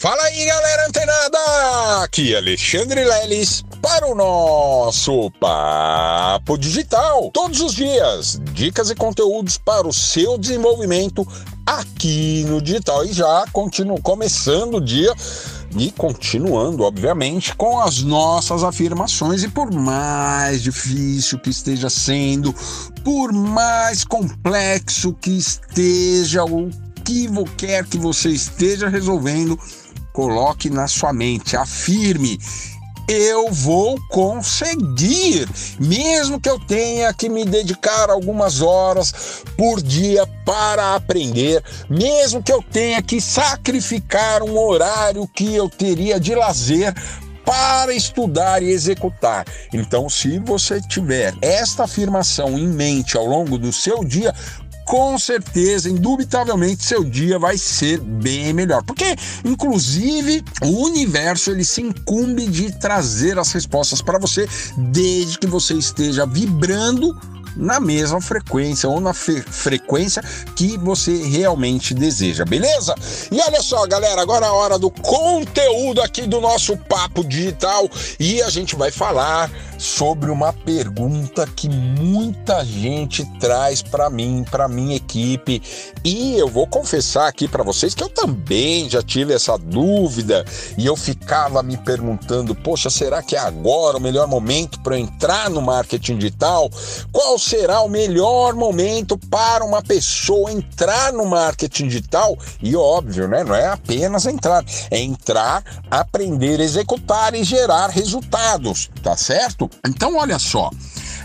Fala aí, galera antenada! Aqui é Alexandre Leles para o nosso Papo Digital. Todos os dias, dicas e conteúdos para o seu desenvolvimento aqui no digital. E já continuo começando o dia e continuando, obviamente, com as nossas afirmações. E por mais difícil que esteja sendo, por mais complexo que esteja o que quer que você esteja resolvendo, Coloque na sua mente, afirme eu vou conseguir, mesmo que eu tenha que me dedicar algumas horas por dia para aprender, mesmo que eu tenha que sacrificar um horário que eu teria de lazer para estudar e executar. Então, se você tiver esta afirmação em mente ao longo do seu dia, com certeza, indubitavelmente, seu dia vai ser bem melhor. Porque, inclusive, o universo ele se incumbe de trazer as respostas para você desde que você esteja vibrando na mesma frequência ou na frequência que você realmente deseja, beleza? E olha só, galera, agora é a hora do conteúdo aqui do nosso papo digital e a gente vai falar sobre uma pergunta que muita gente traz para mim, para minha equipe, e eu vou confessar aqui para vocês que eu também já tive essa dúvida e eu ficava me perguntando, poxa, será que é agora o melhor momento para entrar no marketing digital? Qual será o melhor momento para uma pessoa entrar no marketing digital? E óbvio, né, não é apenas entrar, é entrar, aprender, executar e gerar resultados, tá certo? Então, olha só.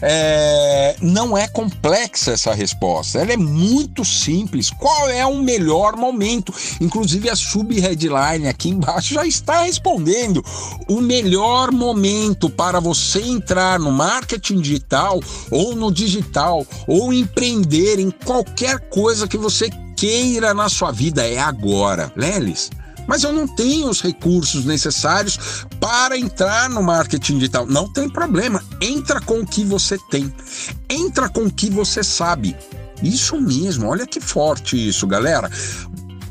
É, não é complexa essa resposta, ela é muito simples. Qual é o melhor momento? Inclusive, a sub-headline aqui embaixo já está respondendo. O melhor momento para você entrar no marketing digital, ou no digital, ou empreender em qualquer coisa que você queira na sua vida é agora. Lelis, mas eu não tenho os recursos necessários para entrar no marketing digital. Não tem problema, entra com o que você tem, entra com o que você sabe. Isso mesmo, olha que forte isso, galera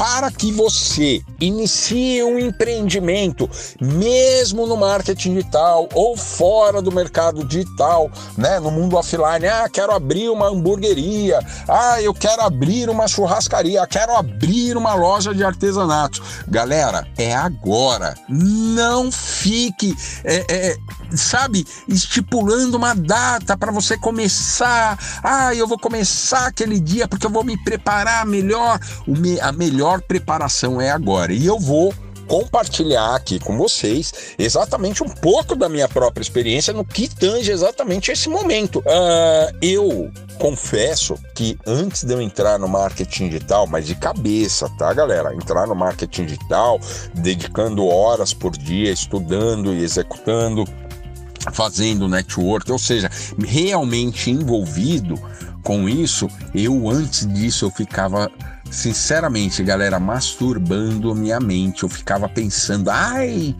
para que você inicie um empreendimento, mesmo no marketing digital ou fora do mercado digital, né, no mundo offline, ah, quero abrir uma hamburgueria, ah, eu quero abrir uma churrascaria, quero abrir uma loja de artesanato. Galera, é agora. Não fique, é, é, sabe, estipulando uma data para você começar. Ah, eu vou começar aquele dia porque eu vou me preparar melhor. A melhor preparação é agora. E eu vou compartilhar aqui com vocês exatamente um pouco da minha própria experiência no que tange exatamente esse momento. Uh, eu confesso que antes de eu entrar no marketing digital, mas de cabeça, tá, galera? Entrar no marketing digital, dedicando horas por dia, estudando e executando fazendo network, ou seja, realmente envolvido com isso, eu antes disso eu ficava sinceramente, galera, masturbando minha mente. Eu ficava pensando, ai,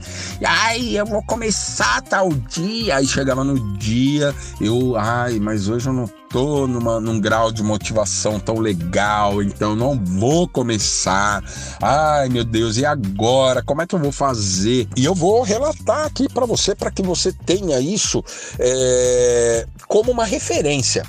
ai, eu vou começar tal dia. Aí chegava no dia, eu, ai, mas hoje eu não tô numa, num grau de motivação tão legal, então não vou começar. Ai, meu Deus, e agora? Como é que eu vou fazer? E eu vou relatar aqui para você, para que você tenha isso é, como uma referência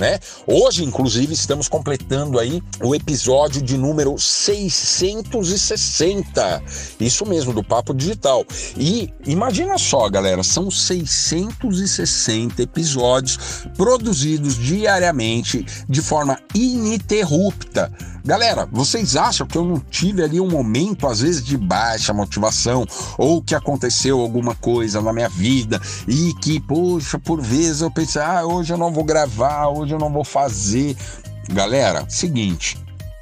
né? Hoje, inclusive, estamos completando aí o episódio de número 660. Isso mesmo, do Papo Digital. E imagina só, galera, são 660 episódios produzidos diariamente de forma ininterrupta. Galera, vocês acham que eu não tive ali um momento, às vezes, de baixa motivação, ou que aconteceu alguma coisa na minha vida e que, poxa, por vezes eu pensei, ah, hoje eu não vou gravar, hoje eu não vou fazer. Galera, seguinte,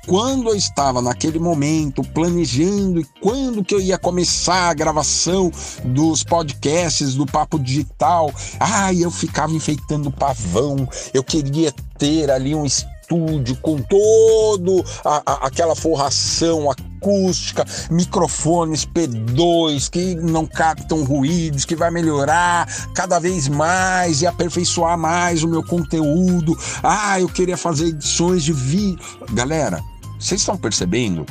quando eu estava naquele momento planejando e quando que eu ia começar a gravação dos podcasts do Papo Digital, ai, eu ficava enfeitando pavão, eu queria ter ali um estúdio com todo a, a, aquela forração acústica, microfones P2 que não captam ruídos, que vai melhorar cada vez mais e aperfeiçoar mais o meu conteúdo. Ah, eu queria fazer edições de vídeo. Galera, vocês estão percebendo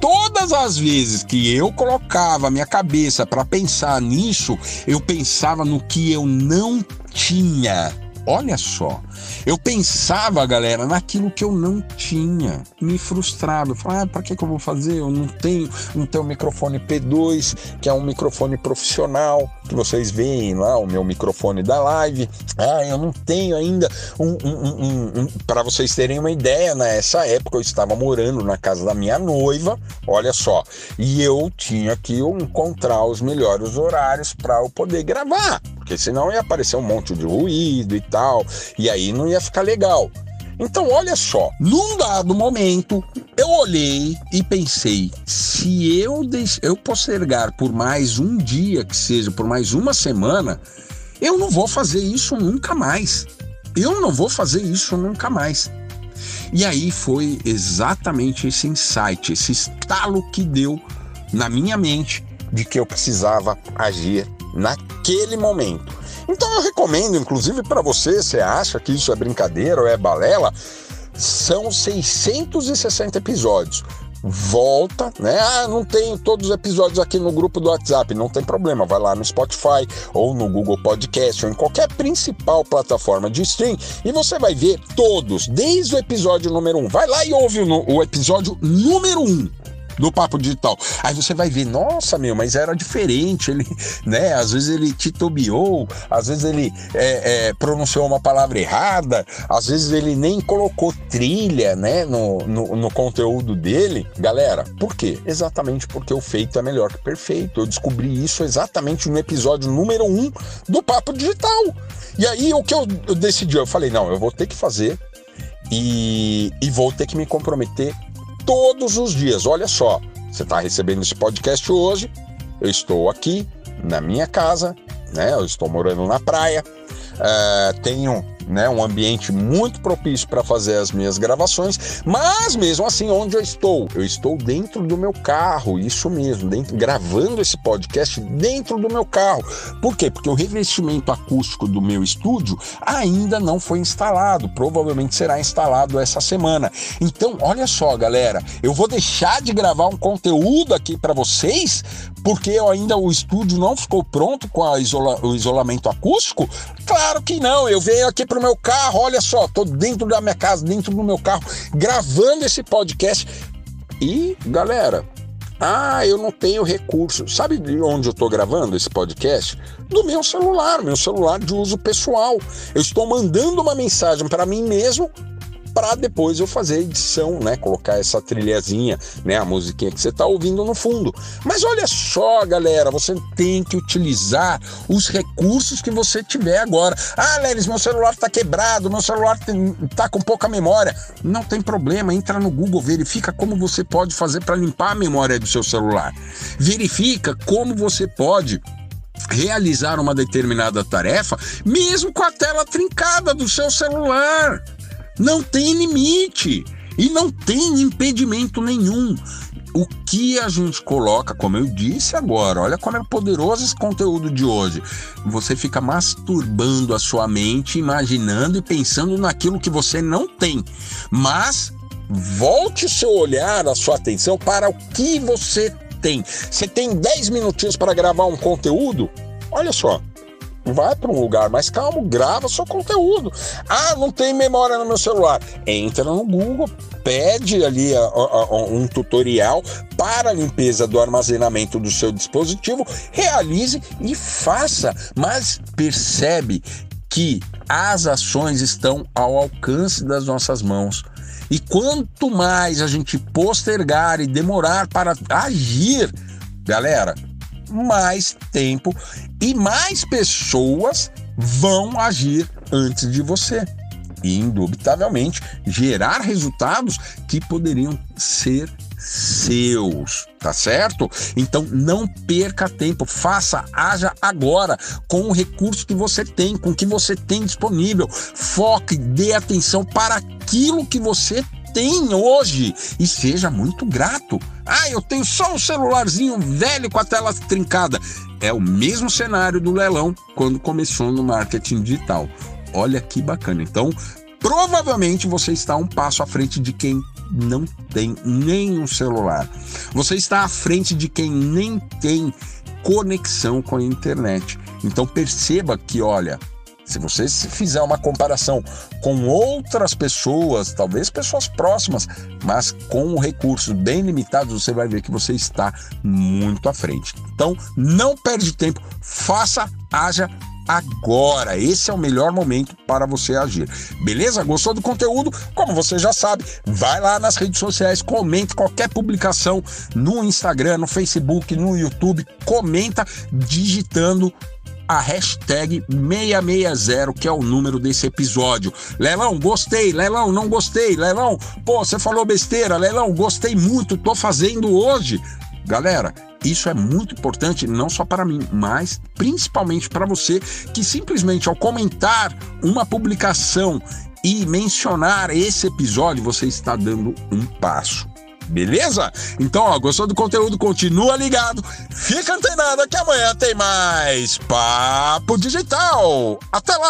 todas as vezes que eu colocava minha cabeça para pensar nisso, eu pensava no que eu não tinha. Olha só, eu pensava, galera, naquilo que eu não tinha, me frustrava. Eu falava, ah, para que, que eu vou fazer? Eu não tenho, não tenho microfone P2, que é um microfone profissional, que vocês veem lá, o meu microfone da live. Ah, eu não tenho ainda um. um, um, um para vocês terem uma ideia, nessa época eu estava morando na casa da minha noiva, olha só, e eu tinha que encontrar os melhores horários para eu poder gravar porque senão ia aparecer um monte de ruído e tal, e aí não ia ficar legal. Então, olha só, num dado momento, eu olhei e pensei: se eu, deix... eu postergar por mais um dia, que seja por mais uma semana, eu não vou fazer isso nunca mais. Eu não vou fazer isso nunca mais. E aí foi exatamente esse insight, esse estalo que deu na minha mente de que eu precisava agir naquele momento. Então eu recomendo, inclusive para você, você acha que isso é brincadeira ou é balela, são 660 episódios. Volta, né? Ah, não tenho todos os episódios aqui no grupo do WhatsApp, não tem problema, vai lá no Spotify ou no Google Podcast ou em qualquer principal plataforma de stream e você vai ver todos, desde o episódio número 1. Um. Vai lá e ouve o, o episódio número 1. Um do Papo Digital. Aí você vai ver, nossa, meu, mas era diferente. Ele, né? Às vezes ele titubeou, às vezes ele é, é, pronunciou uma palavra errada, às vezes ele nem colocou trilha, né, no, no, no conteúdo dele. Galera, por quê? Exatamente porque o feito é melhor que perfeito. Eu descobri isso exatamente no episódio número um do Papo Digital. E aí o que eu, eu decidi? Eu falei, não, eu vou ter que fazer e, e vou ter que me comprometer todos os dias. Olha só, você está recebendo esse podcast hoje, eu estou aqui na minha casa, né? Eu estou morando na praia, uh, tenho né, um ambiente muito propício para fazer as minhas gravações, mas mesmo assim, onde eu estou? Eu estou dentro do meu carro, isso mesmo, dentro, gravando esse podcast dentro do meu carro. Por quê? Porque o revestimento acústico do meu estúdio ainda não foi instalado, provavelmente será instalado essa semana. Então, olha só, galera, eu vou deixar de gravar um conteúdo aqui para vocês porque ainda o estúdio não ficou pronto com isola, o isolamento acústico? Claro que não. Eu venho aqui para o meu carro, olha só, tô dentro da minha casa, dentro do meu carro, gravando esse podcast. E, galera, ah, eu não tenho recurso. Sabe de onde eu estou gravando esse podcast? Do meu celular, meu celular de uso pessoal. Eu estou mandando uma mensagem para mim mesmo para depois eu fazer a edição, né? Colocar essa trilhazinha, né? A musiquinha que você está ouvindo no fundo. Mas olha só, galera, você tem que utilizar os recursos que você tiver agora. Ah, Leris, meu celular está quebrado, meu celular está com pouca memória. Não tem problema, entra no Google, verifica como você pode fazer para limpar a memória do seu celular. Verifica como você pode realizar uma determinada tarefa, mesmo com a tela trincada do seu celular. Não tem limite e não tem impedimento nenhum. O que a gente coloca, como eu disse agora, olha como é poderoso esse conteúdo de hoje. Você fica masturbando a sua mente, imaginando e pensando naquilo que você não tem. Mas volte o seu olhar, a sua atenção para o que você tem. Você tem 10 minutinhos para gravar um conteúdo? Olha só, Vai para um lugar mais calmo, grava seu conteúdo. Ah, não tem memória no meu celular. Entra no Google, pede ali a, a, a, um tutorial para a limpeza do armazenamento do seu dispositivo, realize e faça. Mas percebe que as ações estão ao alcance das nossas mãos. E quanto mais a gente postergar e demorar para agir, galera, mais tempo e mais pessoas vão agir antes de você. E, indubitavelmente, gerar resultados que poderiam ser seus, tá certo? Então não perca tempo, faça, haja agora com o recurso que você tem, com o que você tem disponível. Foque, dê atenção para aquilo que você tem hoje e seja muito grato. Ah, eu tenho só um celularzinho velho com a tela trincada. É o mesmo cenário do leilão quando começou no marketing digital. Olha que bacana. Então, provavelmente você está um passo à frente de quem não tem nenhum celular. Você está à frente de quem nem tem conexão com a internet. Então perceba que, olha, se você fizer uma comparação com outras pessoas, talvez pessoas próximas, mas com recursos bem limitados, você vai ver que você está muito à frente. Então, não perde tempo, faça, haja agora. Esse é o melhor momento para você agir. Beleza? Gostou do conteúdo? Como você já sabe, vai lá nas redes sociais, comente qualquer publicação no Instagram, no Facebook, no YouTube, comenta digitando a hashtag 660, que é o número desse episódio. Lelão, gostei. Lelão, não gostei. Lelão, pô, você falou besteira. Lelão, gostei muito. Tô fazendo hoje. Galera, isso é muito importante não só para mim, mas principalmente para você que simplesmente ao comentar uma publicação e mencionar esse episódio, você está dando um passo. Beleza? Então, ó, gostou do conteúdo? Continua ligado. Fica antenado que amanhã tem mais Papo Digital. Até lá!